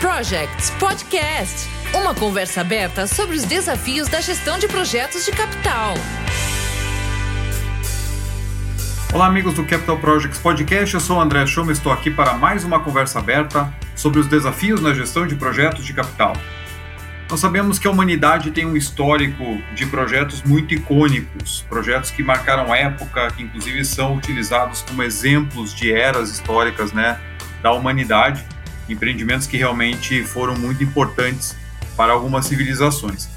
Projects Podcast uma conversa aberta sobre os desafios da gestão de projetos de capital. Olá, amigos do Capital Projects Podcast. Eu sou o André Schuma e estou aqui para mais uma conversa aberta sobre os desafios na gestão de projetos de capital. Nós sabemos que a humanidade tem um histórico de projetos muito icônicos, projetos que marcaram época, que inclusive são utilizados como exemplos de eras históricas né, da humanidade, empreendimentos que realmente foram muito importantes para algumas civilizações.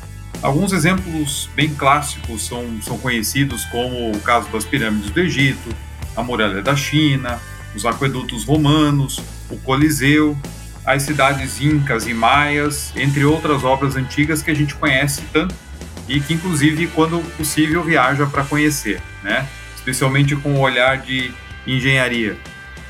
Alguns exemplos bem clássicos são, são conhecidos, como o caso das pirâmides do Egito, a muralha da China, os aquedutos romanos, o Coliseu, as cidades incas e maias, entre outras obras antigas que a gente conhece tanto e que, inclusive, quando possível, viaja para conhecer, né? especialmente com o olhar de engenharia.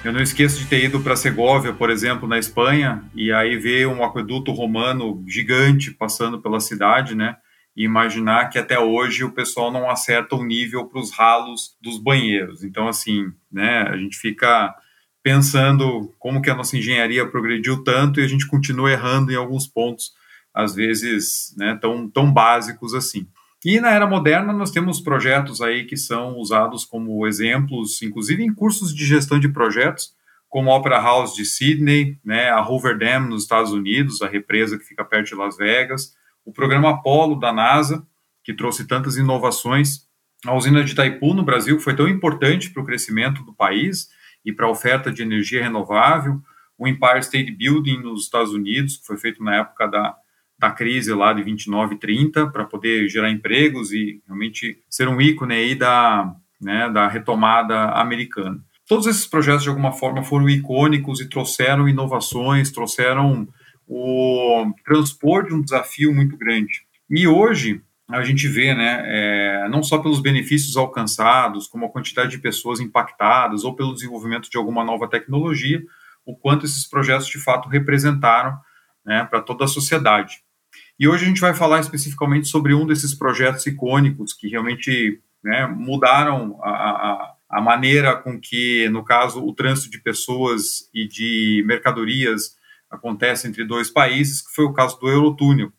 Eu não esqueço de ter ido para Segóvia, por exemplo, na Espanha, e aí ver um aqueduto romano gigante passando pela cidade, né? E imaginar que até hoje o pessoal não acerta o nível para os ralos dos banheiros. Então, assim, né? A gente fica pensando como que a nossa engenharia progrediu tanto e a gente continua errando em alguns pontos, às vezes, né? Tão, tão básicos assim. E na era moderna nós temos projetos aí que são usados como exemplos, inclusive em cursos de gestão de projetos, como a Opera House de Sydney, né, a Hoover Dam nos Estados Unidos, a represa que fica perto de Las Vegas, o programa Apollo da NASA, que trouxe tantas inovações, a usina de Itaipu no Brasil foi tão importante para o crescimento do país e para a oferta de energia renovável, o Empire State Building nos Estados Unidos, que foi feito na época da da crise lá de 29 e 30 para poder gerar empregos e realmente ser um ícone aí da, né, da retomada americana. Todos esses projetos, de alguma forma, foram icônicos e trouxeram inovações, trouxeram o transpor de um desafio muito grande. E hoje, a gente vê, né, é, não só pelos benefícios alcançados, como a quantidade de pessoas impactadas, ou pelo desenvolvimento de alguma nova tecnologia, o quanto esses projetos de fato representaram né, para toda a sociedade. E hoje a gente vai falar especificamente sobre um desses projetos icônicos que realmente né, mudaram a, a, a, maneira com que, no caso, o trânsito de pessoas e de mercadorias acontece entre dois países, que foi o caso do Eurotúnel.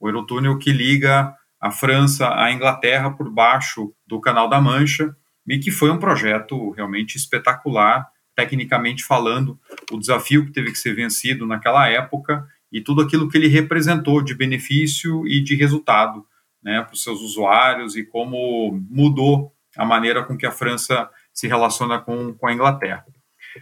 O Eurotúnel que liga a França à Inglaterra por baixo do Canal da Mancha e que foi um projeto realmente espetacular, tecnicamente falando, o desafio que teve que ser vencido naquela época e tudo aquilo que ele representou de benefício e de resultado né, para os seus usuários e como mudou a maneira com que a França se relaciona com, com a Inglaterra.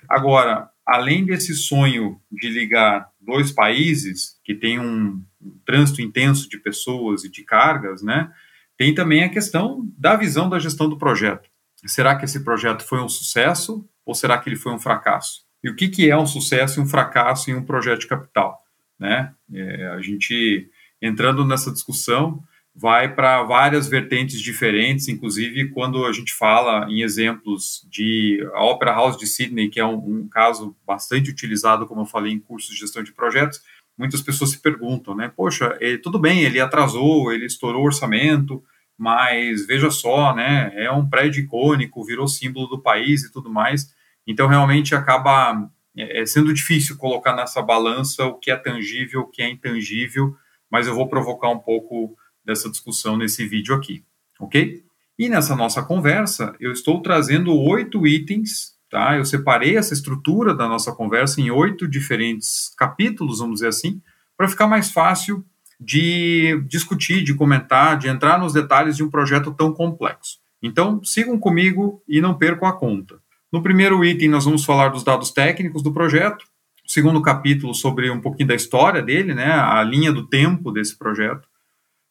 Agora, além desse sonho de ligar dois países que têm um, um trânsito intenso de pessoas e de cargas, né, tem também a questão da visão da gestão do projeto. Será que esse projeto foi um sucesso ou será que ele foi um fracasso? E o que, que é um sucesso e um fracasso em um projeto de capital? Né? É, a gente entrando nessa discussão vai para várias vertentes diferentes, inclusive quando a gente fala em exemplos de a Opera House de Sydney, que é um, um caso bastante utilizado, como eu falei, em cursos de gestão de projetos, muitas pessoas se perguntam, né? Poxa, ele, tudo bem, ele atrasou, ele estourou o orçamento, mas veja só, né? É um prédio icônico, virou símbolo do país e tudo mais. Então, realmente acaba é, é, sendo difícil colocar nessa balança o que é tangível, o que é intangível, mas eu vou provocar um pouco dessa discussão nesse vídeo aqui, ok? E nessa nossa conversa, eu estou trazendo oito itens, tá? Eu separei essa estrutura da nossa conversa em oito diferentes capítulos, vamos dizer assim, para ficar mais fácil de discutir, de comentar, de entrar nos detalhes de um projeto tão complexo. Então, sigam comigo e não percam a conta. No primeiro item, nós vamos falar dos dados técnicos do projeto. O segundo capítulo, sobre um pouquinho da história dele, né, a linha do tempo desse projeto.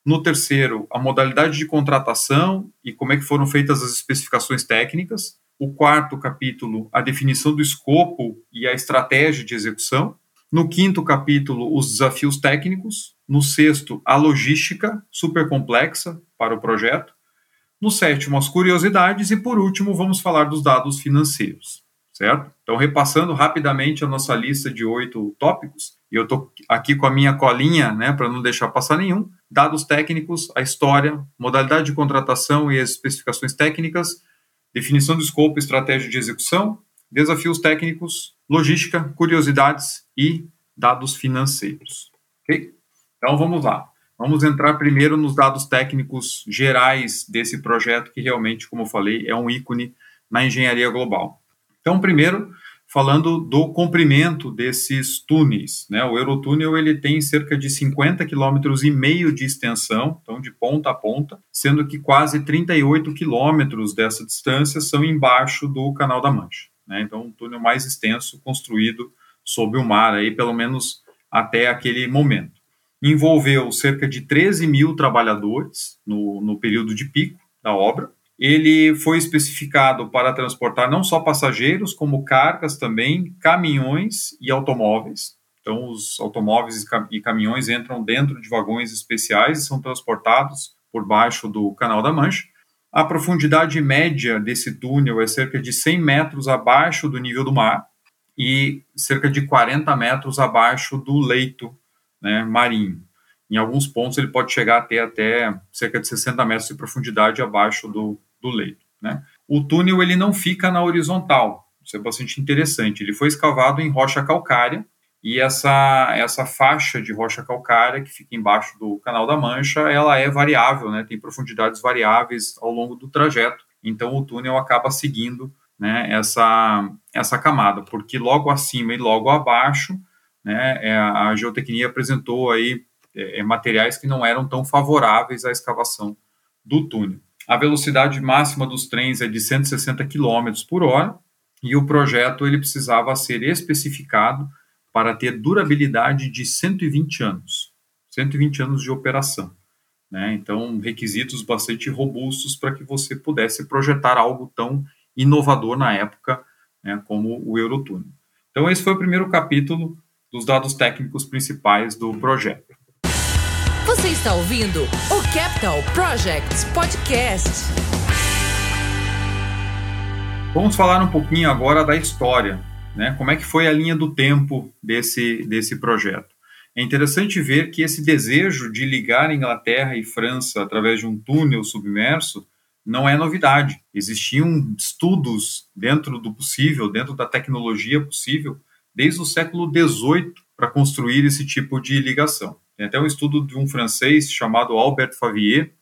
No terceiro, a modalidade de contratação e como é que foram feitas as especificações técnicas. O quarto capítulo, a definição do escopo e a estratégia de execução. No quinto capítulo, os desafios técnicos. No sexto, a logística super complexa para o projeto. No sétimo, as curiosidades. E por último, vamos falar dos dados financeiros, certo? Então, repassando rapidamente a nossa lista de oito tópicos, e eu estou aqui com a minha colinha, né, para não deixar passar nenhum. Dados técnicos, a história, modalidade de contratação e as especificações técnicas, definição do escopo e estratégia de execução, desafios técnicos, logística, curiosidades e dados financeiros. Ok? Então vamos lá. Vamos entrar primeiro nos dados técnicos gerais desse projeto, que realmente, como eu falei, é um ícone na engenharia global. Então, primeiro, falando do comprimento desses túneis. Né? O Eurotúnel ele tem cerca de 50 quilômetros e meio de extensão, então de ponta a ponta, sendo que quase 38 quilômetros dessa distância são embaixo do Canal da Mancha. Né? Então, um túnel mais extenso construído sob o mar, aí, pelo menos até aquele momento. Envolveu cerca de 13 mil trabalhadores no, no período de pico da obra, ele foi especificado para transportar não só passageiros, como cargas também, caminhões e automóveis. Então, os automóveis e caminhões entram dentro de vagões especiais e são transportados por baixo do Canal da Mancha. A profundidade média desse túnel é cerca de 100 metros abaixo do nível do mar e cerca de 40 metros abaixo do leito né, marinho. Em alguns pontos, ele pode chegar até, até cerca de 60 metros de profundidade abaixo do, do leito. Né? O túnel ele não fica na horizontal, isso é bastante interessante. Ele foi escavado em rocha calcária e essa, essa faixa de rocha calcária que fica embaixo do Canal da Mancha, ela é variável, né? tem profundidades variáveis ao longo do trajeto, então o túnel acaba seguindo né, essa, essa camada, porque logo acima e logo abaixo, né, é, a geotecnia apresentou aí é, é, materiais que não eram tão favoráveis à escavação do túnel. A velocidade máxima dos trens é de 160 km por hora e o projeto ele precisava ser especificado para ter durabilidade de 120 anos, 120 anos de operação. Né? Então, requisitos bastante robustos para que você pudesse projetar algo tão inovador na época né, como o Eurotúnel. Então, esse foi o primeiro capítulo dos dados técnicos principais do projeto. Você está ouvindo o Capital Projects Podcast. Vamos falar um pouquinho agora da história, né? Como é que foi a linha do tempo desse, desse projeto? É interessante ver que esse desejo de ligar Inglaterra e França através de um túnel submerso não é novidade. Existiam estudos dentro do possível, dentro da tecnologia possível, desde o século XVIII para construir esse tipo de ligação. Tem até um estudo de um francês chamado Albert Favier,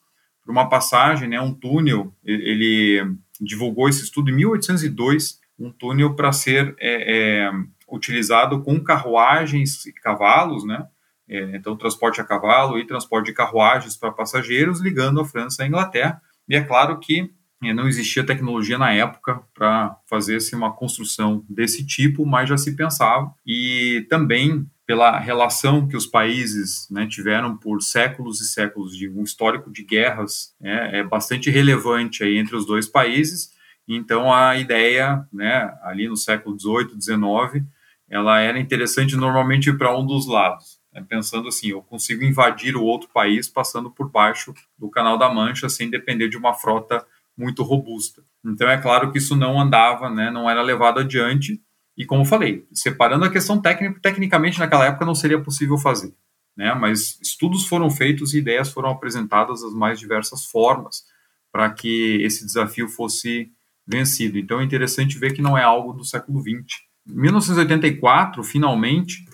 por uma passagem, né, um túnel, ele divulgou esse estudo em 1802, um túnel para ser é, é, utilizado com carruagens e cavalos, né, é, então transporte a cavalo e transporte de carruagens para passageiros, ligando a França à Inglaterra, e é claro que não existia tecnologia na época para fazer assim, uma construção desse tipo, mas já se pensava, e também pela relação que os países né, tiveram por séculos e séculos de um histórico de guerras né, é bastante relevante aí entre os dois países. Então a ideia, né, ali no século XVIII, XIX, ela era interessante normalmente para um dos lados, né, pensando assim, eu consigo invadir o outro país passando por baixo do Canal da Mancha sem depender de uma frota muito robusta. Então é claro que isso não andava, né, não era levado adiante e como falei, separando a questão técnica, tecnicamente naquela época não seria possível fazer, né? Mas estudos foram feitos e ideias foram apresentadas das mais diversas formas para que esse desafio fosse vencido. Então é interessante ver que não é algo do século XX. Em 1984, finalmente,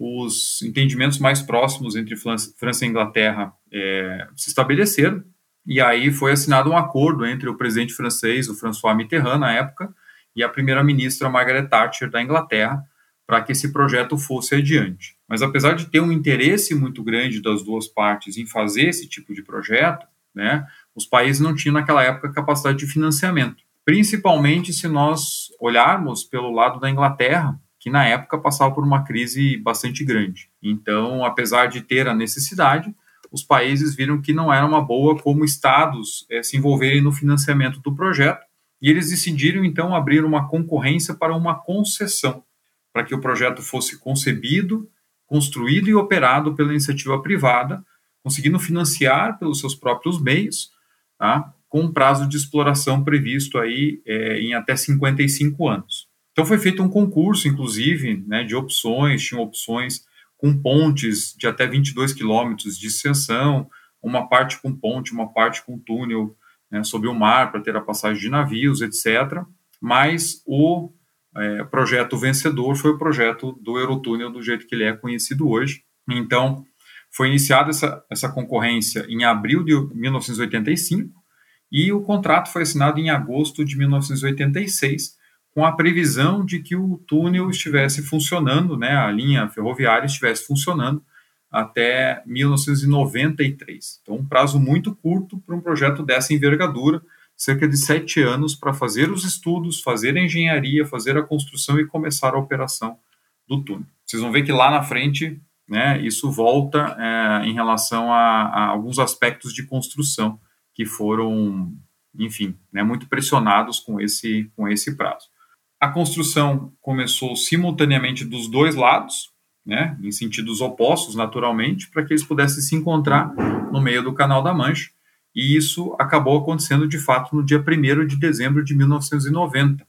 os entendimentos mais próximos entre França e Inglaterra é, se estabeleceram, e aí foi assinado um acordo entre o presidente francês, o François Mitterrand, na época, e a primeira-ministra Margaret Thatcher da Inglaterra para que esse projeto fosse adiante. Mas apesar de ter um interesse muito grande das duas partes em fazer esse tipo de projeto, né, os países não tinham naquela época capacidade de financiamento. Principalmente se nós olharmos pelo lado da Inglaterra, que na época passava por uma crise bastante grande. Então, apesar de ter a necessidade, os países viram que não era uma boa como estados é, se envolverem no financiamento do projeto e eles decidiram então abrir uma concorrência para uma concessão, para que o projeto fosse concebido, construído e operado pela iniciativa privada, conseguindo financiar pelos seus próprios meios, tá? com um prazo de exploração previsto aí é, em até 55 anos. Então foi feito um concurso, inclusive, né, de opções, tinham opções com pontes de até 22 quilômetros de extensão, uma parte com ponte, uma parte com túnel, né, sobre o mar para ter a passagem de navios, etc. Mas o é, projeto vencedor foi o projeto do Eurotúnel do jeito que ele é conhecido hoje. Então, foi iniciada essa, essa concorrência em abril de 1985 e o contrato foi assinado em agosto de 1986, com a previsão de que o túnel estivesse funcionando, né, a linha ferroviária estivesse funcionando até 1993. Então, um prazo muito curto para um projeto dessa envergadura, cerca de sete anos para fazer os estudos, fazer a engenharia, fazer a construção e começar a operação do túnel. Vocês vão ver que lá na frente, né, isso volta é, em relação a, a, alguns aspectos de construção que foram, enfim, né, muito pressionados com esse, com esse prazo. A construção começou simultaneamente dos dois lados, né, em sentidos opostos, naturalmente, para que eles pudessem se encontrar no meio do Canal da Mancha. E isso acabou acontecendo de fato no dia 1 de dezembro de 1990.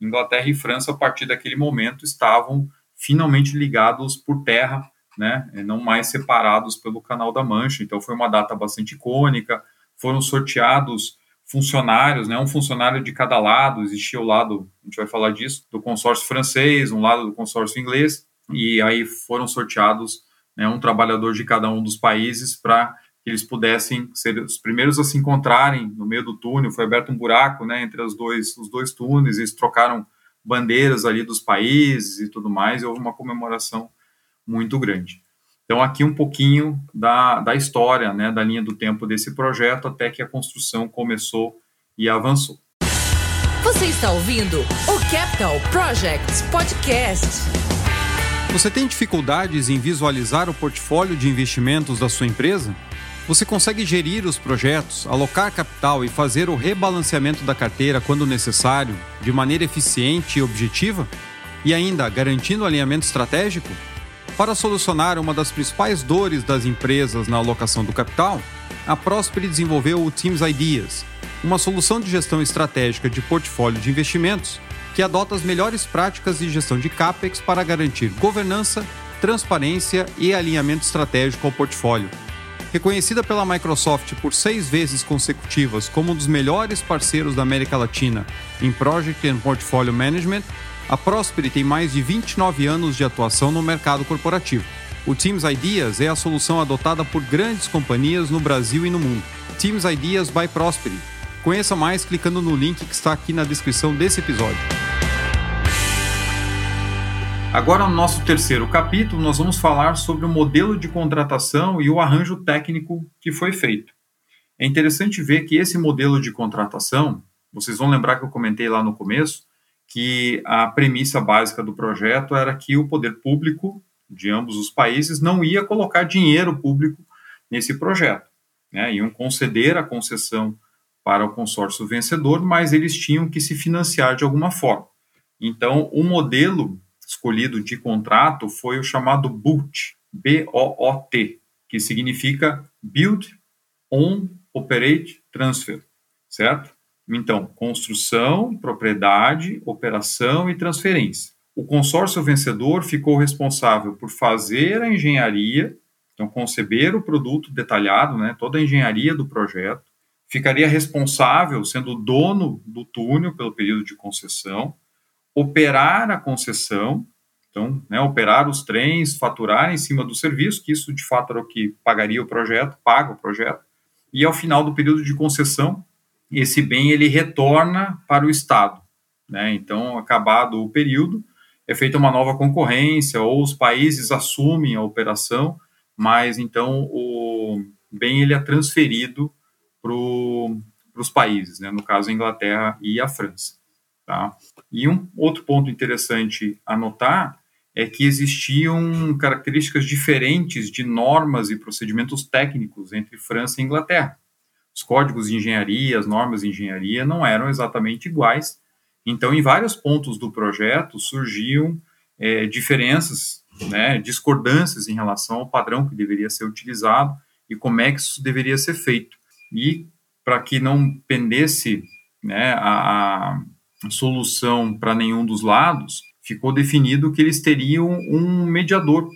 Inglaterra e França, a partir daquele momento, estavam finalmente ligados por terra, né, não mais separados pelo Canal da Mancha. Então foi uma data bastante icônica. Foram sorteados funcionários, né, um funcionário de cada lado, existia o lado, a gente vai falar disso, do consórcio francês, um lado do consórcio inglês, e aí foram sorteados né, um trabalhador de cada um dos países para que eles pudessem ser os primeiros a se encontrarem no meio do túnel. Foi aberto um buraco né, entre os dois, os dois túneis, eles trocaram bandeiras ali dos países e tudo mais, e houve uma comemoração muito grande. Então, aqui um pouquinho da, da história, né, da linha do tempo desse projeto, até que a construção começou e avançou. Você está ouvindo o Capital Projects Podcast. Você tem dificuldades em visualizar o portfólio de investimentos da sua empresa? Você consegue gerir os projetos, alocar capital e fazer o rebalanceamento da carteira quando necessário, de maneira eficiente e objetiva? E ainda garantindo alinhamento estratégico? Para solucionar uma das principais dores das empresas na alocação do capital, a Prosper desenvolveu o Teams Ideas, uma solução de gestão estratégica de portfólio de investimentos que adota as melhores práticas de gestão de CAPEX para garantir governança, transparência e alinhamento estratégico ao portfólio. Reconhecida pela Microsoft por seis vezes consecutivas como um dos melhores parceiros da América Latina em Project and Portfolio Management, a Prosperity tem mais de 29 anos de atuação no mercado corporativo. O Teams Ideas é a solução adotada por grandes companhias no Brasil e no mundo. Teams Ideas by Prosperity Conheça mais clicando no link que está aqui na descrição desse episódio. Agora, no nosso terceiro capítulo, nós vamos falar sobre o modelo de contratação e o arranjo técnico que foi feito. É interessante ver que esse modelo de contratação, vocês vão lembrar que eu comentei lá no começo, que a premissa básica do projeto era que o poder público de ambos os países não ia colocar dinheiro público nesse projeto. Né? Iam conceder a concessão para o consórcio vencedor, mas eles tinham que se financiar de alguma forma. Então, o modelo escolhido de contrato foi o chamado BOOT, B-O-O-T, que significa Build, Own, Operate, Transfer, certo? Então, construção, propriedade, operação e transferência. O consórcio vencedor ficou responsável por fazer a engenharia, então conceber o produto detalhado, né, toda a engenharia do projeto, ficaria responsável, sendo dono do túnel pelo período de concessão, operar a concessão, então, né, operar os trens, faturar em cima do serviço, que isso de fato era o que pagaria o projeto, paga o projeto, e ao final do período de concessão, esse bem ele retorna para o Estado. Né? Então, acabado o período, é feita uma nova concorrência, ou os países assumem a operação, mas então o bem ele é transferido para os países, né? no caso a Inglaterra e a França. Tá? E um outro ponto interessante a notar é que existiam características diferentes de normas e procedimentos técnicos entre França e Inglaterra. Os códigos de engenharia, as normas de engenharia não eram exatamente iguais. Então, em vários pontos do projeto surgiam é, diferenças, né, discordâncias em relação ao padrão que deveria ser utilizado e como é que isso deveria ser feito e para que não pendesse né, a, a solução para nenhum dos lados, ficou definido que eles teriam um mediador,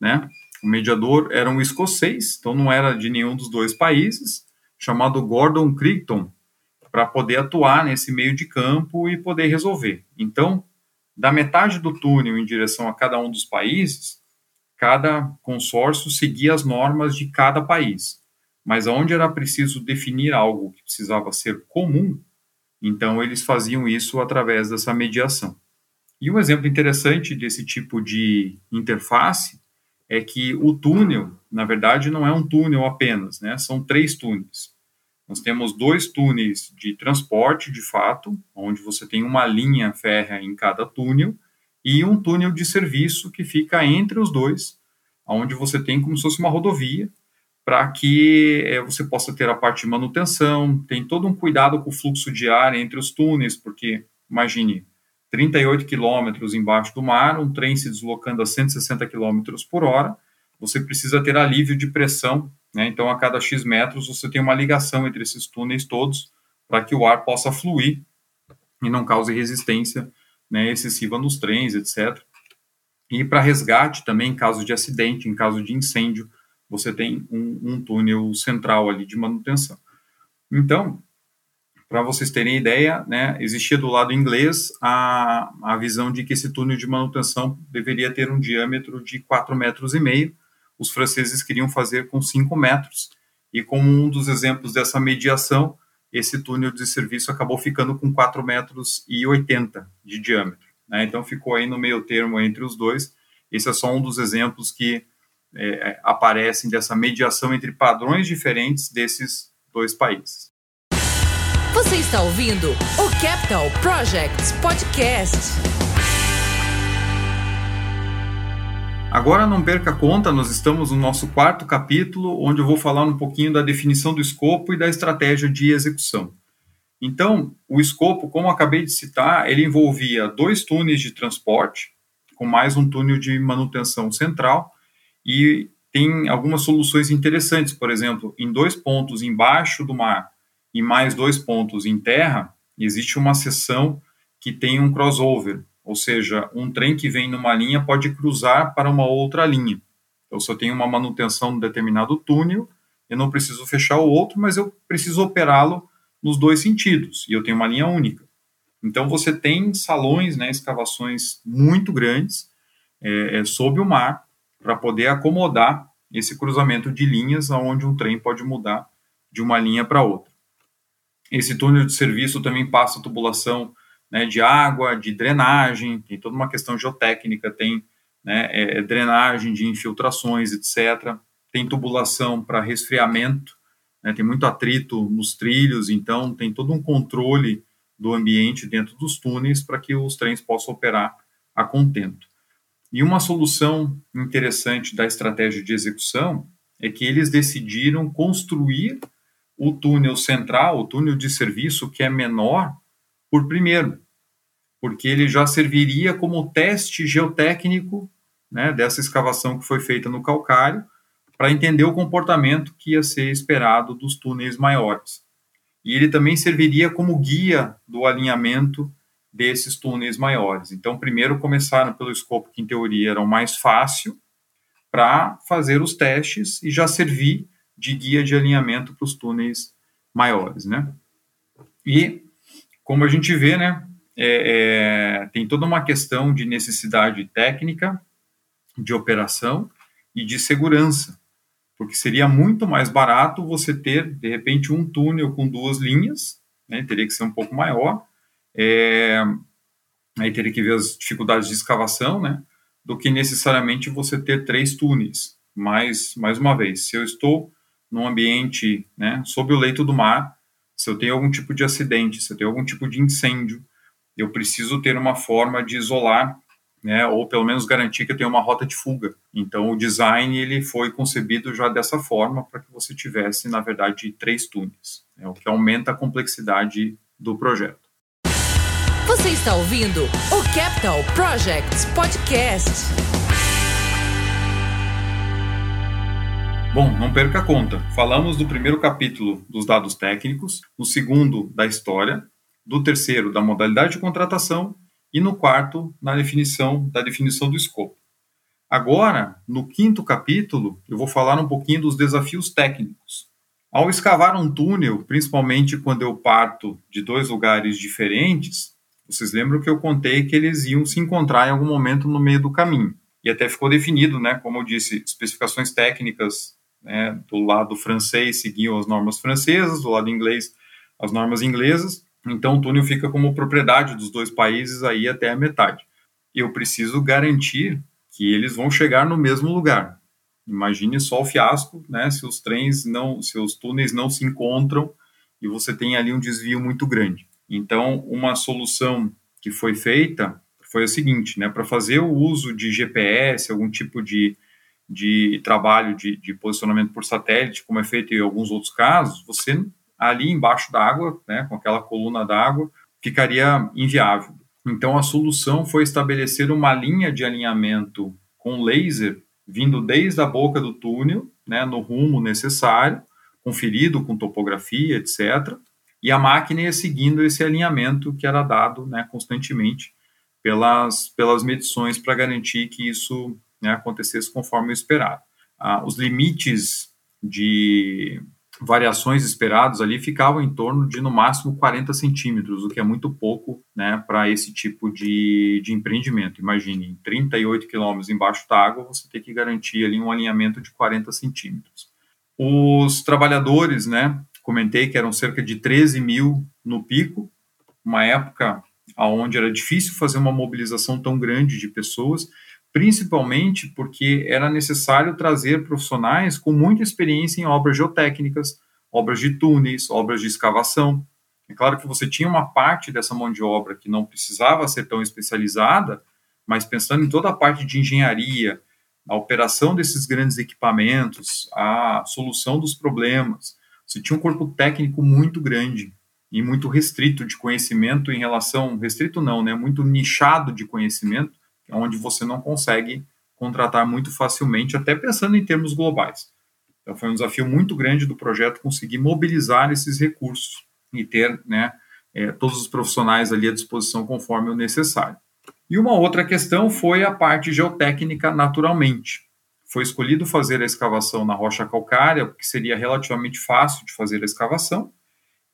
né? O mediador era um escocês, então não era de nenhum dos dois países, chamado Gordon Crichton, para poder atuar nesse meio de campo e poder resolver. Então, da metade do túnel em direção a cada um dos países, cada consórcio seguia as normas de cada país. Mas onde era preciso definir algo que precisava ser comum, então eles faziam isso através dessa mediação. E um exemplo interessante desse tipo de interface é que o túnel, na verdade, não é um túnel apenas, né? São três túneis. Nós temos dois túneis de transporte, de fato, onde você tem uma linha férrea em cada túnel, e um túnel de serviço que fica entre os dois, onde você tem como se fosse uma rodovia, para que é, você possa ter a parte de manutenção, tem todo um cuidado com o fluxo de ar entre os túneis, porque, imagine, 38 quilômetros embaixo do mar, um trem se deslocando a 160 quilômetros por hora, você precisa ter alívio de pressão né? Então, a cada X metros, você tem uma ligação entre esses túneis todos para que o ar possa fluir e não cause resistência né, excessiva nos trens, etc. E para resgate também, em caso de acidente, em caso de incêndio, você tem um, um túnel central ali de manutenção. Então, para vocês terem ideia, né, existia do lado inglês a, a visão de que esse túnel de manutenção deveria ter um diâmetro de 4,5 metros e meio, os franceses queriam fazer com 5 metros. E como um dos exemplos dessa mediação, esse túnel de serviço acabou ficando com 4 metros e 80 de diâmetro. Né? Então ficou aí no meio termo entre os dois. Esse é só um dos exemplos que é, aparecem dessa mediação entre padrões diferentes desses dois países. Você está ouvindo o Capital Projects Podcast. Agora não perca conta, nós estamos no nosso quarto capítulo, onde eu vou falar um pouquinho da definição do escopo e da estratégia de execução. Então, o escopo, como acabei de citar, ele envolvia dois túneis de transporte, com mais um túnel de manutenção central, e tem algumas soluções interessantes, por exemplo, em dois pontos embaixo do mar e mais dois pontos em terra, existe uma seção que tem um crossover, ou seja, um trem que vem numa linha pode cruzar para uma outra linha. Eu tenho uma manutenção de determinado túnel, eu não preciso fechar o outro, mas eu preciso operá-lo nos dois sentidos, e eu tenho uma linha única. Então, você tem salões, né, escavações muito grandes é, é, sob o mar para poder acomodar esse cruzamento de linhas aonde um trem pode mudar de uma linha para outra. Esse túnel de serviço também passa tubulação né, de água, de drenagem, tem toda uma questão geotécnica, tem né, é, drenagem de infiltrações, etc. Tem tubulação para resfriamento, né, tem muito atrito nos trilhos, então tem todo um controle do ambiente dentro dos túneis para que os trens possam operar a contento. E uma solução interessante da estratégia de execução é que eles decidiram construir o túnel central, o túnel de serviço, que é menor, por primeiro, porque ele já serviria como teste geotécnico né, dessa escavação que foi feita no calcário, para entender o comportamento que ia ser esperado dos túneis maiores. E ele também serviria como guia do alinhamento desses túneis maiores. Então, primeiro começaram pelo escopo que, em teoria, era o mais fácil, para fazer os testes e já servir de guia de alinhamento para os túneis maiores, né? E como a gente vê, né, é, é, tem toda uma questão de necessidade técnica, de operação e de segurança, porque seria muito mais barato você ter, de repente, um túnel com duas linhas, né, teria que ser um pouco maior, é, aí teria que ver as dificuldades de escavação, né, do que necessariamente você ter três túneis. Mais, mais uma vez, se eu estou num ambiente né, sob o leito do mar, se eu tenho algum tipo de acidente, se eu tenho algum tipo de incêndio, eu preciso ter uma forma de isolar, né, ou pelo menos garantir que eu tenho uma rota de fuga. Então, o design ele foi concebido já dessa forma para que você tivesse, na verdade, três túneis, né, o que aumenta a complexidade do projeto. Você está ouvindo o Capital Projects Podcast. Bom, não perca a conta. Falamos do primeiro capítulo dos dados técnicos, no segundo da história, do terceiro da modalidade de contratação e no quarto na definição da definição do escopo. Agora, no quinto capítulo, eu vou falar um pouquinho dos desafios técnicos. Ao escavar um túnel, principalmente quando eu parto de dois lugares diferentes, Vocês lembram que eu contei que eles iam se encontrar em algum momento no meio do caminho. E até ficou definido, né, como eu disse, especificações técnicas né, do lado francês seguiam as normas francesas, do lado inglês as normas inglesas. Então o túnel fica como propriedade dos dois países aí até a metade. Eu preciso garantir que eles vão chegar no mesmo lugar. Imagine só o fiasco, né, se os trens não, se os túneis não se encontram e você tem ali um desvio muito grande. Então, uma solução que foi feita foi a seguinte, né, para fazer o uso de GPS, algum tipo de, de trabalho de, de posicionamento por satélite, como é feito em alguns outros casos, você ali embaixo d'água, né, com aquela coluna d'água, ficaria inviável. Então, a solução foi estabelecer uma linha de alinhamento com laser vindo desde a boca do túnel, né, no rumo necessário, conferido com topografia, etc., e a máquina ia seguindo esse alinhamento que era dado né, constantemente pelas, pelas medições para garantir que isso né, acontecesse conforme o esperado. Ah, os limites de variações esperados ali ficavam em torno de no máximo 40 centímetros, o que é muito pouco né, para esse tipo de, de empreendimento. Imagine, em 38 quilômetros embaixo da água, você tem que garantir ali um alinhamento de 40 centímetros. Os trabalhadores, né, comentei que eram cerca de 13 mil no pico, uma época onde era difícil fazer uma mobilização tão grande de pessoas, principalmente porque era necessário trazer profissionais com muita experiência em obras geotécnicas, obras de túneis, obras de escavação. É claro que você tinha uma parte dessa mão de obra que não precisava ser tão especializada, mas pensando em toda a parte de engenharia, a operação desses grandes equipamentos, a solução dos problemas, você tinha um corpo técnico muito grande e muito restrito de conhecimento em relação restrito não, né, muito nichado de conhecimento, onde você não consegue contratar muito facilmente, até pensando em termos globais. Então foi um desafio muito grande do projeto conseguir mobilizar esses recursos e ter, né, é, todos os profissionais ali à disposição conforme o necessário. E uma outra questão foi a parte geotécnica naturalmente foi escolhido fazer a escavação na rocha calcária, porque seria relativamente fácil de fazer a escavação,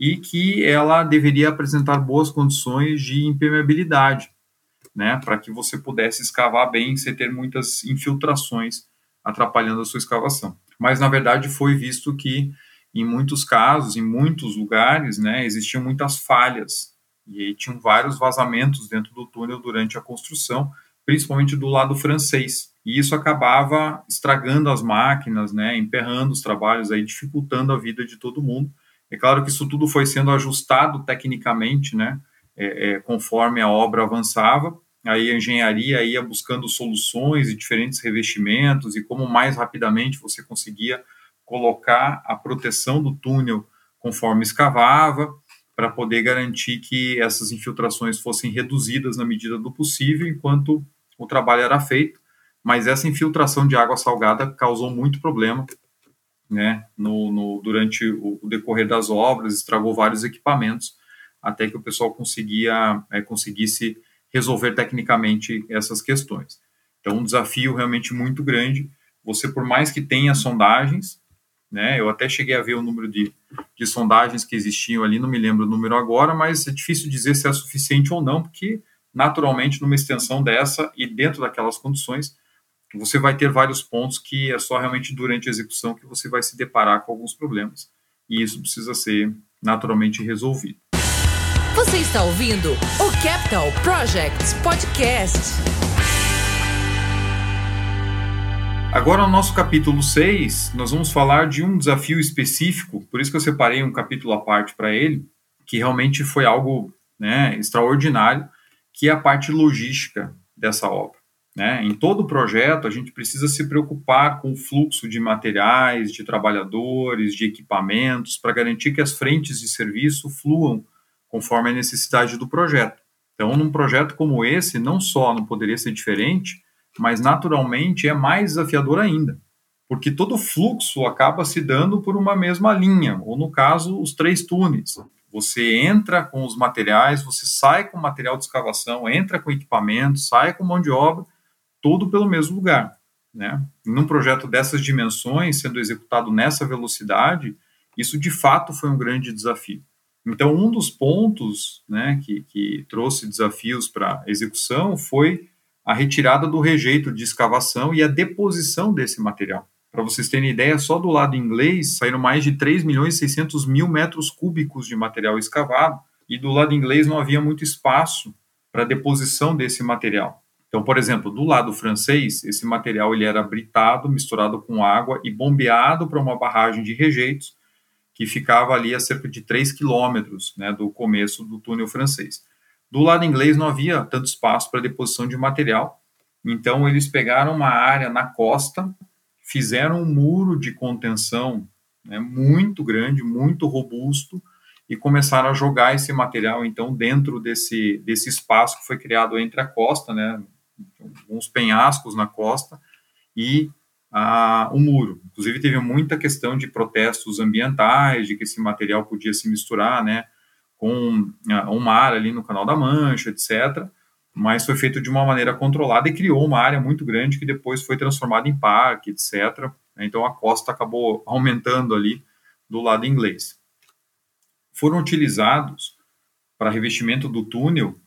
e que ela deveria apresentar boas condições de impermeabilidade, né, para que você pudesse escavar bem sem ter muitas infiltrações atrapalhando a sua escavação. Mas na verdade foi visto que em muitos casos, em muitos lugares, né, existiam muitas falhas e tinham vários vazamentos dentro do túnel durante a construção, principalmente do lado francês e isso acabava estragando as máquinas, né, emperrando os trabalhos, aí, dificultando a vida de todo mundo. É claro que isso tudo foi sendo ajustado tecnicamente, né, é, é, conforme a obra avançava, aí a engenharia ia buscando soluções e diferentes revestimentos e como mais rapidamente você conseguia colocar a proteção do túnel conforme escavava, para poder garantir que essas infiltrações fossem reduzidas na medida do possível enquanto o trabalho era feito. Mas essa infiltração de água salgada causou muito problema né, no, no, durante o, o, decorrer das obras, estragou vários equipamentos, até que o pessoal conseguia, é, conseguisse resolver tecnicamente essas questões. Então, um desafio realmente muito grande. Você, por mais que tenha sondagens, né, eu até cheguei a ver o número de, de sondagens que existiam ali, não me lembro o número agora, mas é difícil dizer se é suficiente ou não, porque, naturalmente, numa extensão dessa e dentro daquelas condições, você vai ter vários pontos que é só realmente durante a execução que você vai se deparar com alguns problemas. E isso precisa ser naturalmente resolvido. Você está ouvindo o Capital Projects Podcast. Agora, no nosso capítulo 6, nós vamos falar de um desafio específico, por isso que eu separei um capítulo à parte para ele, que realmente foi algo né, extraordinário, que é a parte logística dessa obra. Né? Em todo o projeto, a gente precisa se preocupar com o fluxo de materiais, de trabalhadores, de equipamentos, para garantir que as frentes de serviço fluam conforme a necessidade do projeto. Então, num projeto como esse, não só não poderia ser diferente, mas naturalmente é mais desafiador ainda, porque todo o fluxo acaba se dando por uma mesma linha, ou no caso, os três túneis. Você entra com os materiais, você sai com material de escavação, entra com equipamento, sai com mão de obra, tudo pelo mesmo lugar. Né? Num projeto dessas dimensões, sendo executado nessa velocidade, isso de fato foi um grande desafio. Então, um dos pontos né, que, que trouxe desafios para execução foi a retirada do rejeito de escavação e a deposição desse material. Para vocês terem ideia, só do lado inglês saíram mais de 3 milhões e 600 mil metros cúbicos de material escavado, e do lado inglês não havia muito espaço para deposição desse material. Então, por exemplo, do lado francês, esse material ele era britado, misturado com água e bombeado para uma barragem de rejeitos que ficava ali a cerca de 3 quilômetros né, do começo do túnel francês. Do lado inglês não havia tanto espaço para deposição de material, então eles pegaram uma área na costa, fizeram um muro de contenção né, muito grande, muito robusto, e começaram a jogar esse material então dentro desse, desse espaço que foi criado entre a costa, né, uns penhascos na costa e a, o muro. Inclusive teve muita questão de protestos ambientais, de que esse material podia se misturar, né, com uh, um mar ali no Canal da Mancha, etc. Mas foi feito de uma maneira controlada e criou uma área muito grande que depois foi transformada em parque, etc. Então a costa acabou aumentando ali do lado inglês. Foram utilizados para revestimento do túnel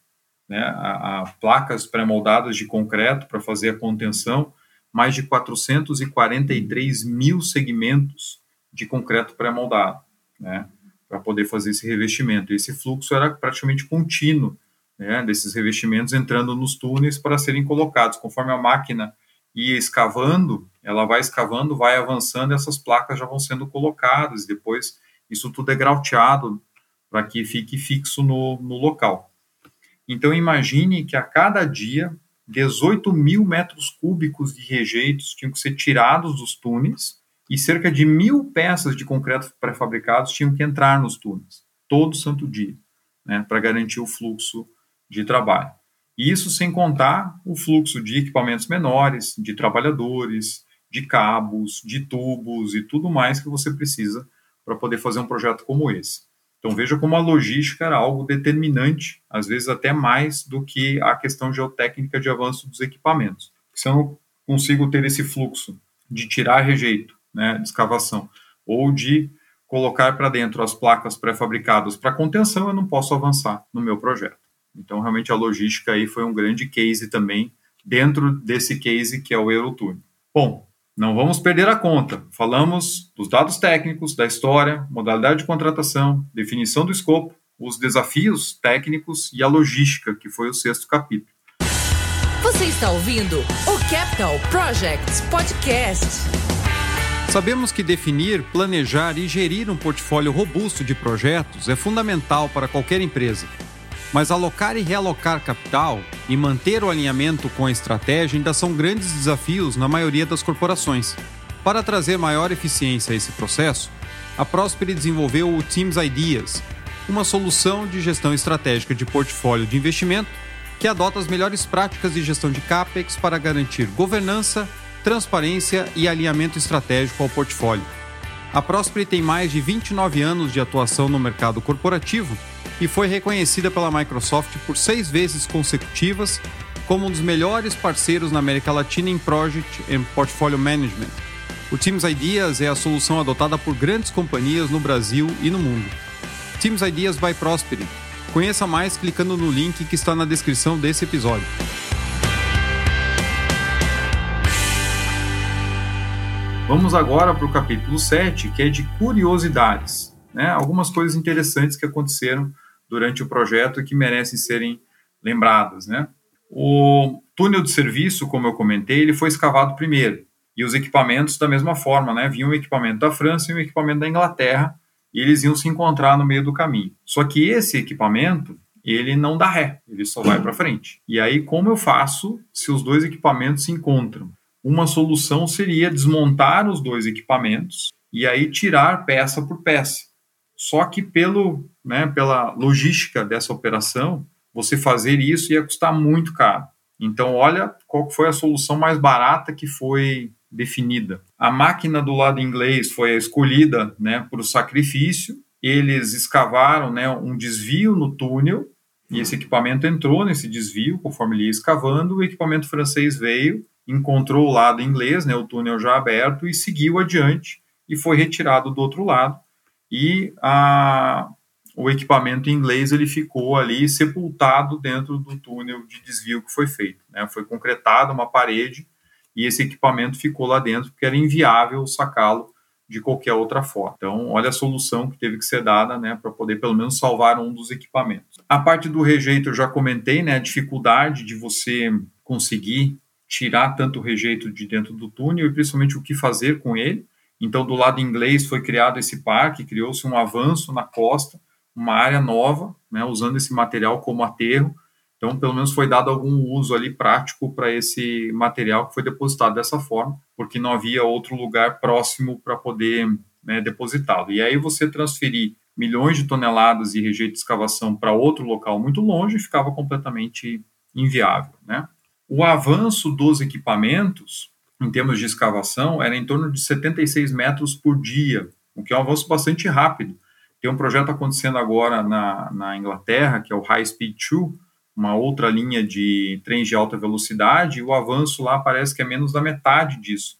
né, a, a placas pré-moldadas de concreto para fazer a contenção, mais de 443 mil segmentos de concreto pré-moldado, né? para poder fazer esse revestimento. Esse fluxo era praticamente contínuo, né, desses revestimentos entrando nos túneis para serem colocados. Conforme a máquina ia escavando, ela vai escavando, vai avançando, essas placas já vão sendo colocadas, depois isso tudo é grauteado para que fique fixo no, no local. Então imagine que a cada dia 18 mil metros cúbicos de rejeitos tinham que ser tirados dos túneis e cerca de mil peças de concreto pré-fabricados tinham que entrar nos túneis, todo santo dia, né, para garantir o fluxo de trabalho. E isso sem contar o fluxo de equipamentos menores, de trabalhadores, de cabos, de tubos e tudo mais que você precisa para poder fazer um projeto como esse. Então veja como a logística era algo determinante, às vezes até mais do que a questão geotécnica de avanço dos equipamentos. Se eu não consigo ter esse fluxo de tirar rejeito, né, de escavação, ou de colocar para dentro as placas pré-fabricadas para contenção, eu não posso avançar no meu projeto. Então, realmente, a logística aí foi um grande case também, dentro desse case que é o Eurotune. Bom, não vamos perder a conta. Falamos dos dados técnicos, da história, modalidade de contratação, definição do escopo, os desafios técnicos e a logística, que foi o sexto capítulo. Você está ouvindo o Capital Projects Podcast. Sabemos que definir, planejar e gerir um portfólio robusto de projetos é fundamental para qualquer empresa. Mas alocar e realocar capital e manter o alinhamento com a estratégia ainda são grandes desafios na maioria das corporações. Para trazer maior eficiência a esse processo, a Prosper desenvolveu o Teams Ideas, uma solução de gestão estratégica de portfólio de investimento que adota as melhores práticas de gestão de CAPEX para garantir governança, transparência e alinhamento estratégico ao portfólio. A Prosper tem mais de 29 anos de atuação no mercado corporativo e foi reconhecida pela Microsoft por seis vezes consecutivas como um dos melhores parceiros na América Latina em Project and Portfolio Management. O Teams Ideas é a solução adotada por grandes companhias no Brasil e no mundo. Teams Ideas by Prosper. Conheça mais clicando no link que está na descrição desse episódio. Vamos agora para o capítulo 7, que é de curiosidades. Né? Algumas coisas interessantes que aconteceram durante o projeto que merecem serem lembradas. Né? O túnel de serviço, como eu comentei, ele foi escavado primeiro. E os equipamentos da mesma forma, né? Vinha um equipamento da França e um equipamento da Inglaterra, e eles iam se encontrar no meio do caminho. Só que esse equipamento, ele não dá ré, ele só vai para frente. E aí, como eu faço se os dois equipamentos se encontram? Uma solução seria desmontar os dois equipamentos e aí tirar peça por peça. Só que pelo, né, pela logística dessa operação, você fazer isso ia custar muito caro. Então, olha qual foi a solução mais barata que foi definida. A máquina do lado inglês foi escolhida né, por sacrifício. Eles escavaram né, um desvio no túnel e esse equipamento entrou nesse desvio conforme ele ia escavando. O equipamento francês veio encontrou o lado inglês, né, o túnel já aberto, e seguiu adiante e foi retirado do outro lado. E a, o equipamento inglês ele ficou ali sepultado dentro do túnel de desvio que foi feito. Né? Foi concretada uma parede e esse equipamento ficou lá dentro porque era inviável sacá-lo de qualquer outra forma. Então, olha a solução que teve que ser dada, né, para poder pelo menos salvar um dos equipamentos. A parte do rejeito eu já comentei, né, a dificuldade de você conseguir tirar tanto rejeito de dentro do túnel e principalmente o que fazer com ele. Então, do lado inglês foi criado esse parque, criou-se um avanço na costa, uma área nova, né, usando esse material como aterro. Então, pelo menos foi dado algum uso ali prático para esse material que foi depositado dessa forma, porque não havia outro lugar próximo para poder né, depositá-lo. E aí você transferir milhões de toneladas de rejeito de escavação para outro local muito longe ficava completamente inviável, né? O avanço dos equipamentos, em termos de escavação, era em torno de 76 metros por dia, o que é um avanço bastante rápido. Tem um projeto acontecendo agora na, na Inglaterra, que é o High Speed 2, uma outra linha de trens de alta velocidade, e o avanço lá parece que é menos da metade disso.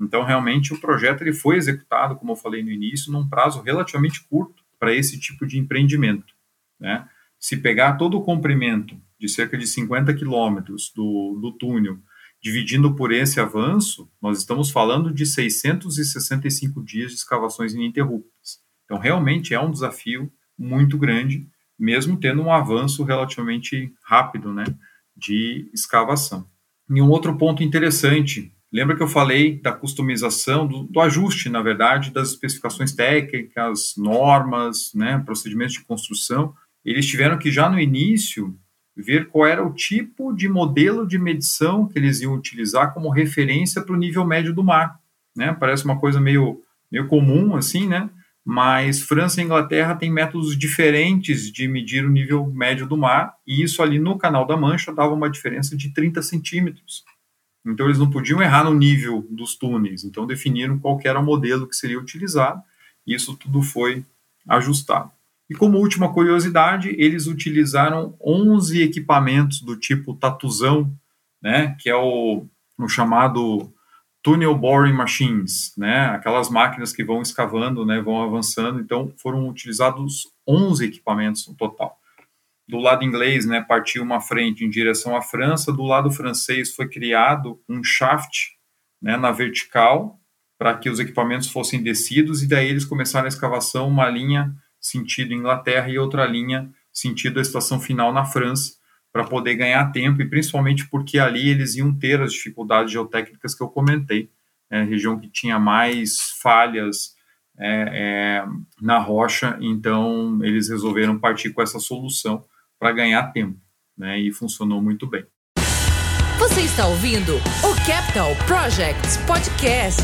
Então, realmente, o projeto ele foi executado, como eu falei no início, num prazo relativamente curto para esse tipo de empreendimento. Né? Se pegar todo o comprimento de cerca de 50 quilômetros do, do túnel, dividindo por esse avanço, nós estamos falando de 665 dias de escavações ininterruptas. Então, realmente é um desafio muito grande, mesmo tendo um avanço relativamente rápido né, de escavação. E um outro ponto interessante, lembra que eu falei da customização, do, do ajuste, na verdade, das especificações técnicas, normas, né, procedimentos de construção. Eles tiveram que, já no início, ver qual era o tipo de modelo de medição que eles iam utilizar como referência para o nível médio do mar. Né? Parece uma coisa meio, meio comum, assim, né? Mas França e Inglaterra têm métodos diferentes de medir o nível médio do mar, e isso ali no Canal da Mancha dava uma diferença de 30 centímetros. Então eles não podiam errar no nível dos túneis, então definiram qual era o modelo que seria utilizado, e isso tudo foi ajustado. E como última curiosidade, eles utilizaram 11 equipamentos do tipo tatuzão, né, que é o, o chamado tunnel boring machines, né, aquelas máquinas que vão escavando, né, vão avançando. Então, foram utilizados 11 equipamentos no total. Do lado inglês, né, partiu uma frente em direção à França. Do lado francês foi criado um shaft, né, na vertical para que os equipamentos fossem descidos e daí eles começaram a escavação uma linha sentido Inglaterra e outra linha sentido a estação final na França, para poder ganhar tempo e principalmente porque ali eles iam ter as dificuldades geotécnicas que eu comentei, é, região que tinha mais falhas é, é, na rocha, então eles resolveram partir com essa solução para ganhar tempo, né, e funcionou muito bem. Você está ouvindo o Capital Projects Podcast.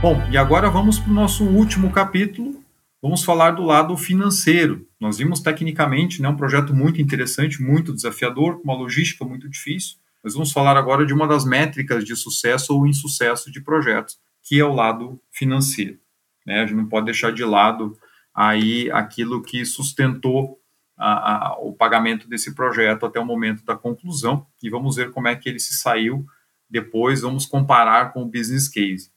Bom, e agora vamos para o nosso último capítulo. Vamos falar do lado financeiro. Nós vimos tecnicamente né, um projeto muito interessante, muito desafiador, com uma logística muito difícil. Mas vamos falar agora de uma das métricas de sucesso ou insucesso de projetos, que é o lado financeiro. Né? A gente não pode deixar de lado aí aquilo que sustentou a, a, o pagamento desse projeto até o momento da conclusão e vamos ver como é que ele se saiu depois, vamos comparar com o business case.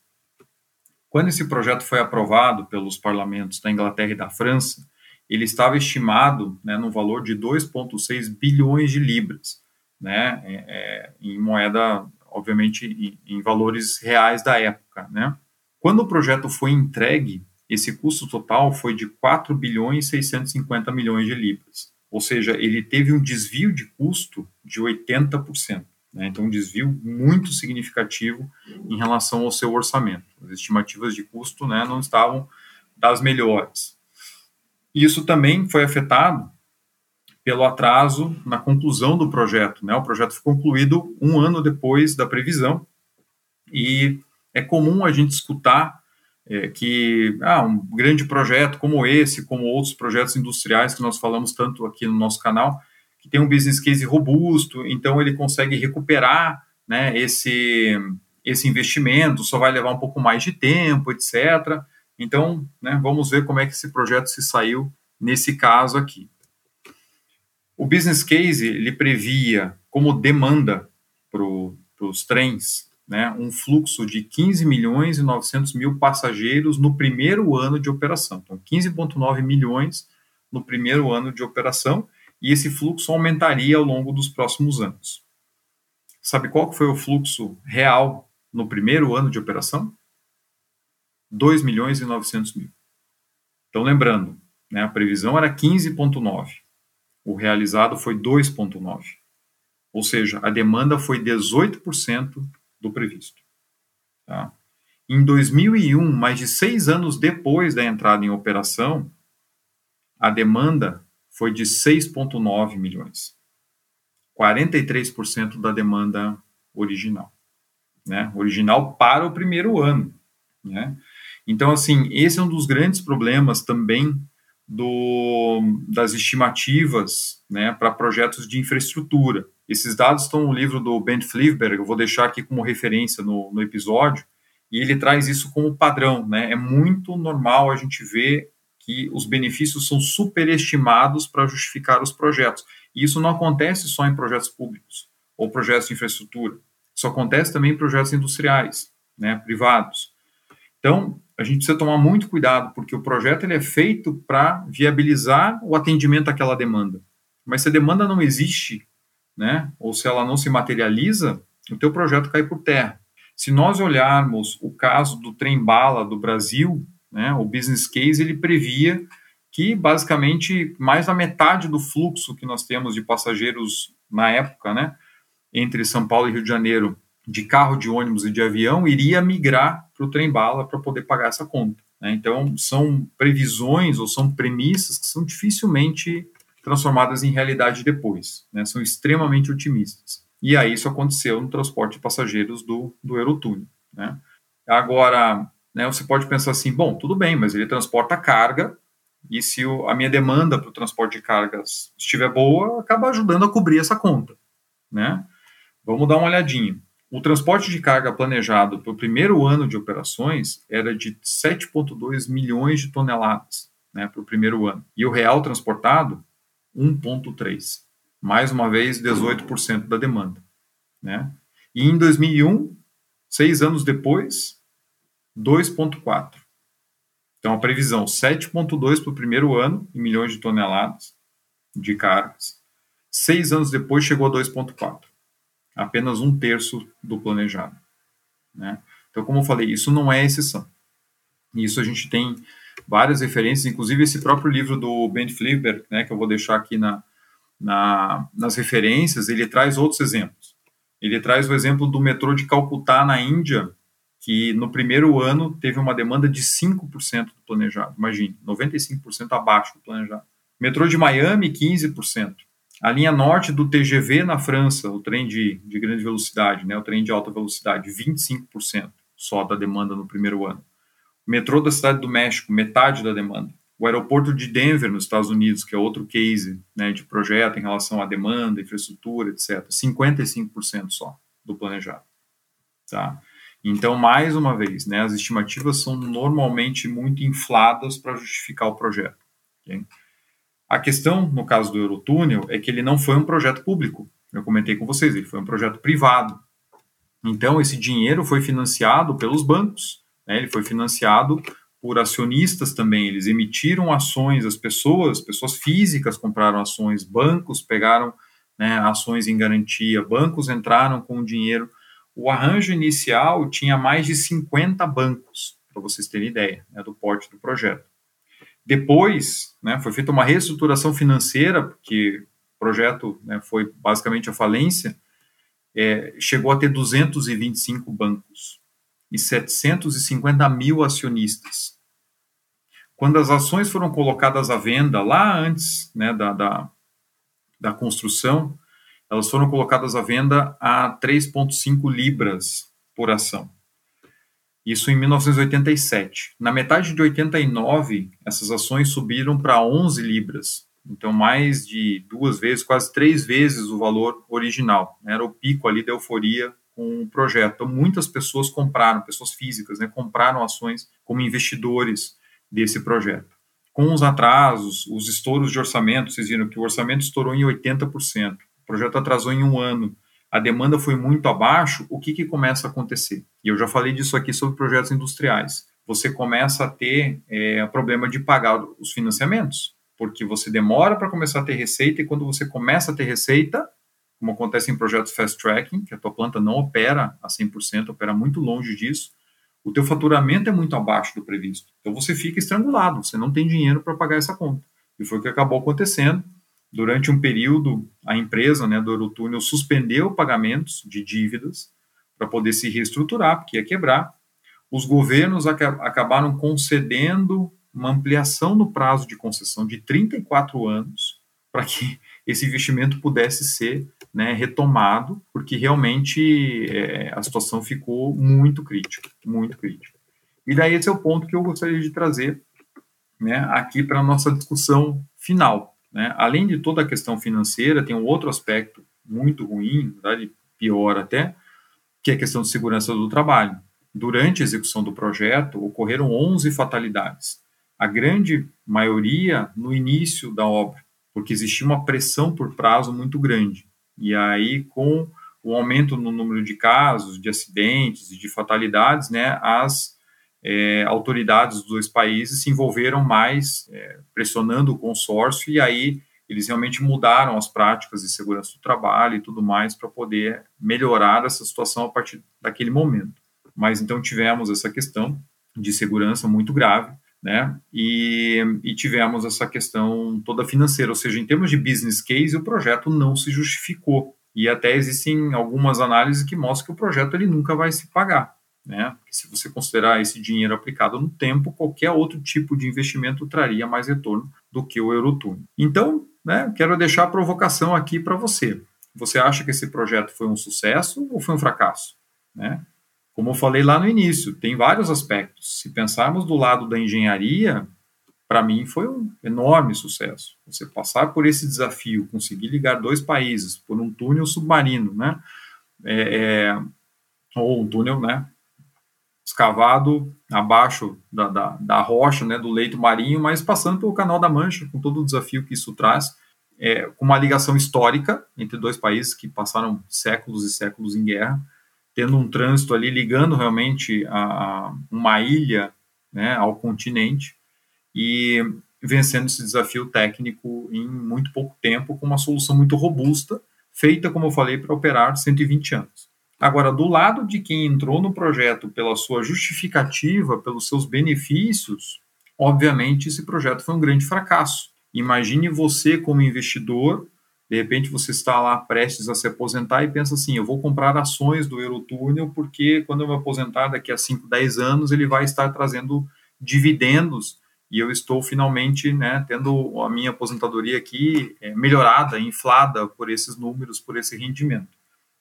Quando esse projeto foi aprovado pelos parlamentos da Inglaterra e da França, ele estava estimado né, no valor de 2,6 bilhões de libras, né, é, é, em moeda, obviamente, em, em, valores reais da época. Né. Quando o projeto foi entregue, esse custo total foi de 4 bilhões e 650 milhões de libras, ou seja, ele teve um desvio de custo de 80%. Né? Então, um desvio muito significativo em relação ao seu orçamento. As estimativas de custo né, não estavam das melhores. Isso também foi afetado pelo atraso na conclusão do projeto. Né? O projeto foi concluído um ano depois da previsão e é comum a gente escutar é, que ah, um grande projeto como esse, como outros projetos industriais que nós falamos tanto aqui no nosso canal, que tem um business case robusto, então ele consegue recuperar né, esse, esse investimento, só vai levar um pouco mais de tempo, etc. Então, né, vamos ver como é que esse projeto se saiu nesse caso aqui. O business case ele previa como demanda para os trens né, um fluxo de 15 milhões e 900 mil passageiros no primeiro ano de operação. Então, 15,9 milhões no primeiro ano de operação, e esse fluxo aumentaria ao longo dos próximos anos. Sabe qual foi o fluxo real no primeiro ano de operação? 2 milhões e 900 mil. Então, lembrando, né, a previsão era 15,9. O realizado foi 2,9. Ou seja, a demanda foi 18% do previsto. Tá? Em 2001, mais de seis anos depois da entrada em operação, a demanda foi de 6,9 milhões. 43% da demanda original. Né? Original para o primeiro ano. Né? Então, assim, esse é um dos grandes problemas também do, das estimativas né, para projetos de infraestrutura. Esses dados estão no livro do Ben Fliverberg, eu vou deixar aqui como referência no, no episódio, e ele traz isso como padrão. Né? É muito normal a gente ver que os benefícios são superestimados para justificar os projetos. E isso não acontece só em projetos públicos ou projetos de infraestrutura. Isso acontece também em projetos industriais, né, privados. Então, a gente precisa tomar muito cuidado, porque o projeto ele é feito para viabilizar o atendimento àquela demanda. Mas se a demanda não existe, né, ou se ela não se materializa, o teu projeto cai por terra. Se nós olharmos o caso do trem-bala do Brasil, né, o business case ele previa que basicamente mais da metade do fluxo que nós temos de passageiros na época, né, entre São Paulo e Rio de Janeiro, de carro, de ônibus e de avião, iria migrar para o trem-bala para poder pagar essa conta. Né? Então, são previsões ou são premissas que são dificilmente transformadas em realidade depois, né? são extremamente otimistas. E aí isso aconteceu no transporte de passageiros do, do Eurotúnel. Né? Agora, né, você pode pensar assim, bom, tudo bem, mas ele transporta carga, e se o, a minha demanda para o transporte de cargas estiver boa, acaba ajudando a cobrir essa conta. Né? Vamos dar uma olhadinha. O transporte de carga planejado para o primeiro ano de operações era de 7,2 milhões de toneladas né, para o primeiro ano. E o real transportado, 1,3. Mais uma vez, 18% da demanda. Né? E em 2001, seis anos depois, 2,4. Então, a previsão, 7,2 para o primeiro ano, em milhões de toneladas de cargas. Seis anos depois, chegou a 2,4 apenas um terço do planejado. Né? Então, como eu falei, isso não é exceção. Isso a gente tem várias referências, inclusive esse próprio livro do Ben Flipper, né, que eu vou deixar aqui na, na, nas referências, ele traz outros exemplos. Ele traz o exemplo do metrô de Calcutá, na Índia, que no primeiro ano teve uma demanda de 5% do planejado. Imagine, 95% abaixo do planejado. Metrô de Miami, 15%. A linha norte do TGV na França, o trem de, de grande velocidade, né, o trem de alta velocidade, 25% só da demanda no primeiro ano. O metrô da Cidade do México, metade da demanda. O aeroporto de Denver, nos Estados Unidos, que é outro case né, de projeto em relação à demanda, infraestrutura, etc., 55% só do planejado. Tá? Então, mais uma vez, né, as estimativas são normalmente muito infladas para justificar o projeto. Okay? A questão, no caso do Eurotúnel, é que ele não foi um projeto público. Eu comentei com vocês, ele foi um projeto privado. Então, esse dinheiro foi financiado pelos bancos, né? ele foi financiado por acionistas também. Eles emitiram ações, as pessoas, pessoas físicas compraram ações, bancos pegaram né, ações em garantia, bancos entraram com o dinheiro. O arranjo inicial tinha mais de 50 bancos, para vocês terem ideia né, do porte do projeto. Depois, né, foi feita uma reestruturação financeira, porque o projeto né, foi basicamente a falência, é, chegou a ter 225 bancos e 750 mil acionistas. Quando as ações foram colocadas à venda, lá antes né, da, da, da construção, elas foram colocadas à venda a 3,5 libras por ação. Isso em 1987. Na metade de 89, essas ações subiram para 11 libras. Então, mais de duas vezes, quase três vezes o valor original. Era o pico ali da euforia com o projeto. Então, muitas pessoas compraram, pessoas físicas, né, compraram ações como investidores desse projeto. Com os atrasos, os estouros de orçamento, vocês viram que o orçamento estourou em 80%. Projeto atrasou em um ano. a demanda foi muito abaixo, o que, que começa a acontecer? E eu já falei disso aqui sobre projetos industriais. Você começa a ter é, problema de pagar os financiamentos, porque você demora para começar a ter receita e quando você começa a ter receita, como acontece em projetos fast tracking, que a tua planta não opera a 100%, opera muito longe disso, o teu faturamento é muito abaixo do previsto. Então você fica estrangulado, você não tem dinheiro para pagar essa conta. E foi o que acabou acontecendo. Durante um período, a empresa né, do Eurotúnel suspendeu pagamentos de dívidas para poder se reestruturar, porque ia quebrar. Os governos acabaram concedendo uma ampliação no prazo de concessão de 34 anos para que esse investimento pudesse ser né, retomado, porque realmente é, a situação ficou muito crítica, muito crítica. E daí esse é o ponto que eu gostaria de trazer né, aqui para a nossa discussão final. Né? Além de toda a questão financeira, tem um outro aspecto muito ruim, verdade, pior até, que é a questão de segurança do trabalho. Durante a execução do projeto, ocorreram 11 fatalidades. A grande maioria no início da obra porque existia uma pressão por prazo muito grande. E aí, com o aumento no número de casos, de acidentes e de fatalidades, né, as é, autoridades dos dois países se envolveram mais, é, pressionando o consórcio, e aí eles realmente mudaram as práticas de segurança do trabalho e tudo mais para poder melhorar essa situação a partir daquele momento. Mas então tivemos essa questão de segurança muito grave, né? E, e, tivemos essa questão toda financeira, ou seja, em termos de business case, o projeto não se justificou. E até existem algumas análises que mostram que o projeto ele nunca vai se pagar. Né? Porque se você considerar esse dinheiro aplicado no tempo, qualquer outro tipo de investimento traria mais retorno do que o Eurotúnel. Então, né, quero deixar a provocação aqui para você. Você acha que esse projeto foi um sucesso ou foi um fracasso? Né? Como eu falei lá no início, tem vários aspectos. Se pensarmos do lado da engenharia, para mim foi um enorme sucesso. Você passar por esse desafio, conseguir ligar dois países por um túnel submarino, né? É, é, ou um túnel, né? Escavado abaixo da, da, da, rocha, né? Do leito marinho, mas passando pelo Canal da Mancha, com todo o desafio que isso traz, é, com uma ligação histórica entre dois países que passaram séculos e séculos em guerra tendo um trânsito ali ligando realmente a, a uma ilha né, ao continente e vencendo esse desafio técnico em muito pouco tempo com uma solução muito robusta, feita, como eu falei, para operar 120 anos. Agora, do lado de quem entrou no projeto pela sua justificativa, pelos seus benefícios, obviamente esse projeto foi um grande fracasso. Imagine você como investidor de repente você está lá prestes a se aposentar e pensa assim, eu vou comprar ações do Eurotúnel porque quando eu me aposentar daqui a 5, 10 anos ele vai estar trazendo dividendos e eu estou finalmente né, tendo a minha aposentadoria aqui é, melhorada, inflada por esses números, por esse rendimento.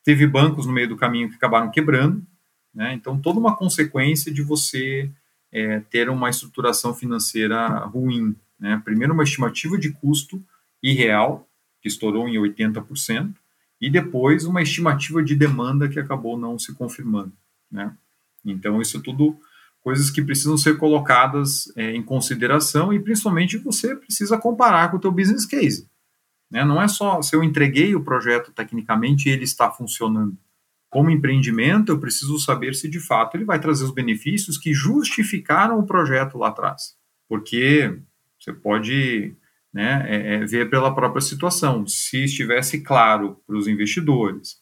Teve bancos no meio do caminho que acabaram quebrando, né, então toda uma consequência de você é, ter uma estruturação financeira ruim. Né? Primeiro uma estimativa de custo irreal, que estourou em 80%, e depois uma estimativa de demanda que acabou não se confirmando. Né? Então, isso tudo coisas que precisam ser colocadas é, em consideração e principalmente você precisa comparar com o teu business case. Né? Não é só se eu entreguei o projeto tecnicamente e ele está funcionando. Como empreendimento, eu preciso saber se de fato ele vai trazer os benefícios que justificaram o projeto lá atrás. Porque você pode né, é, é ver pela própria situação. Se estivesse claro para os investidores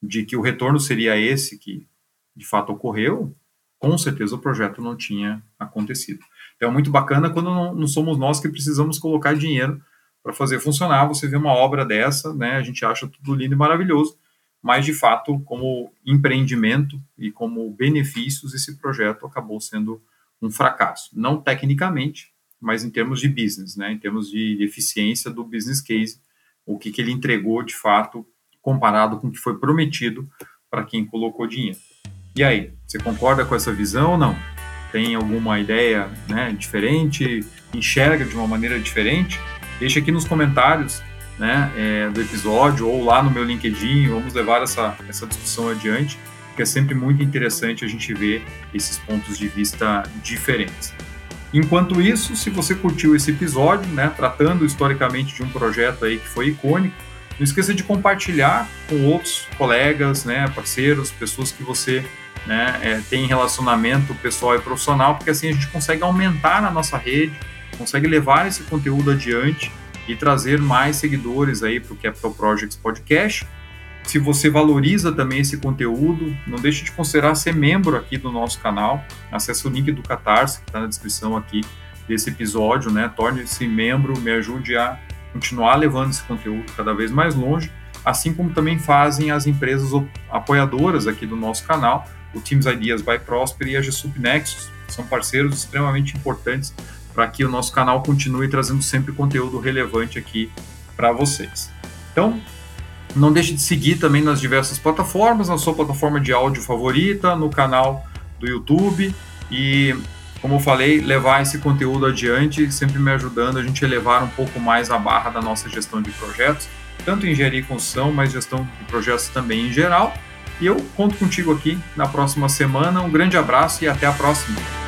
de que o retorno seria esse que de fato ocorreu, com certeza o projeto não tinha acontecido. Então é muito bacana quando não, não somos nós que precisamos colocar dinheiro para fazer funcionar. Você vê uma obra dessa, né, a gente acha tudo lindo e maravilhoso, mas de fato, como empreendimento e como benefícios, esse projeto acabou sendo um fracasso. Não tecnicamente, mas em termos de business, né, em termos de eficiência do business case, o que, que ele entregou de fato comparado com o que foi prometido para quem colocou dinheiro. E aí, você concorda com essa visão ou não? Tem alguma ideia né, diferente? Enxerga de uma maneira diferente? Deixa aqui nos comentários né, é, do episódio ou lá no meu LinkedIn, vamos levar essa, essa discussão adiante, porque é sempre muito interessante a gente ver esses pontos de vista diferentes. Enquanto isso, se você curtiu esse episódio, né, tratando historicamente de um projeto aí que foi icônico, Não esqueça de compartilhar com outros colegas, né, parceiros, pessoas que você né, é, tem relacionamento pessoal e profissional, porque assim a gente consegue aumentar na nossa rede, consegue levar esse conteúdo adiante e trazer mais seguidores aí para o Capital Projects Podcast. Se você valoriza também esse conteúdo, não deixe de considerar ser membro aqui do nosso canal. Acesse o link do Catarse, que está na descrição aqui desse episódio, né? Torne-se membro, me ajude a continuar levando esse conteúdo cada vez mais longe, assim como também fazem as empresas apoiadoras aqui do nosso canal, o Teams Ideas by Prosper e a GSUP Nexus, são parceiros extremamente importantes para que o nosso canal continue trazendo sempre conteúdo relevante aqui para vocês. Então, não deixe de seguir também nas diversas plataformas, na sua plataforma de áudio favorita, no canal do YouTube e, como eu falei, levar esse conteúdo adiante, sempre me ajudando a gente elevar um pouco mais a barra da nossa gestão de projetos, tanto em engenharia e construção, mas gestão de projetos também em geral. E eu conto contigo aqui na próxima semana. Um grande abraço e até a próxima.